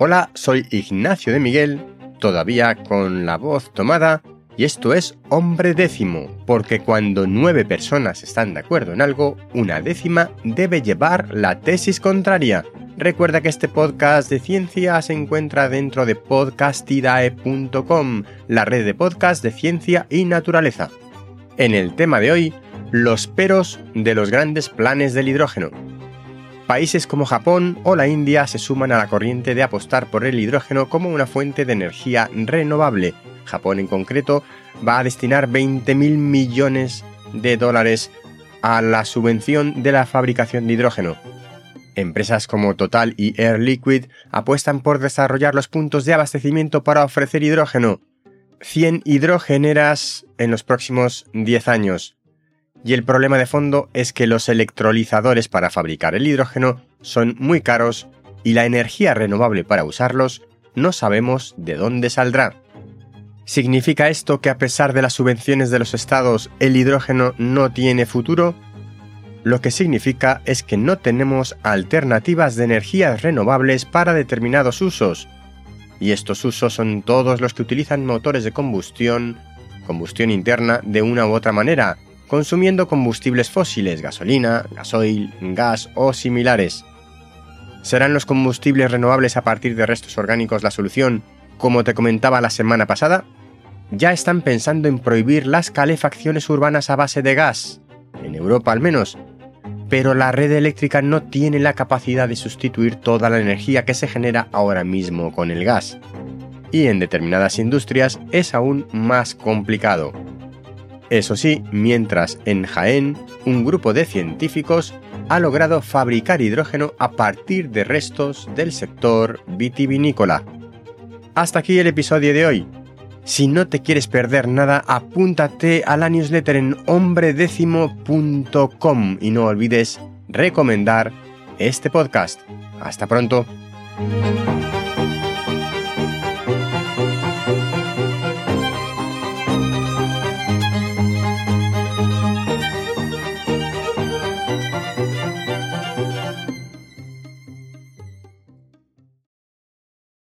Hola, soy Ignacio de Miguel, todavía con la voz tomada, y esto es Hombre Décimo, porque cuando nueve personas están de acuerdo en algo, una décima debe llevar la tesis contraria. Recuerda que este podcast de ciencia se encuentra dentro de podcastidae.com, la red de podcast de ciencia y naturaleza. En el tema de hoy, los peros de los grandes planes del hidrógeno. Países como Japón o la India se suman a la corriente de apostar por el hidrógeno como una fuente de energía renovable. Japón en concreto va a destinar 20.000 millones de dólares a la subvención de la fabricación de hidrógeno. Empresas como Total y Air Liquid apuestan por desarrollar los puntos de abastecimiento para ofrecer hidrógeno. 100 hidrogeneras en los próximos 10 años. Y el problema de fondo es que los electrolizadores para fabricar el hidrógeno son muy caros y la energía renovable para usarlos no sabemos de dónde saldrá. ¿Significa esto que a pesar de las subvenciones de los estados el hidrógeno no tiene futuro? Lo que significa es que no tenemos alternativas de energías renovables para determinados usos. Y estos usos son todos los que utilizan motores de combustión, combustión interna de una u otra manera, consumiendo combustibles fósiles, gasolina, gasoil, gas o similares. ¿Serán los combustibles renovables a partir de restos orgánicos la solución, como te comentaba la semana pasada? Ya están pensando en prohibir las calefacciones urbanas a base de gas, en Europa al menos, pero la red eléctrica no tiene la capacidad de sustituir toda la energía que se genera ahora mismo con el gas. Y en determinadas industrias es aún más complicado. Eso sí, mientras en Jaén, un grupo de científicos ha logrado fabricar hidrógeno a partir de restos del sector vitivinícola. Hasta aquí el episodio de hoy. Si no te quieres perder nada, apúntate a la newsletter en hombredécimo.com y no olvides recomendar este podcast. Hasta pronto.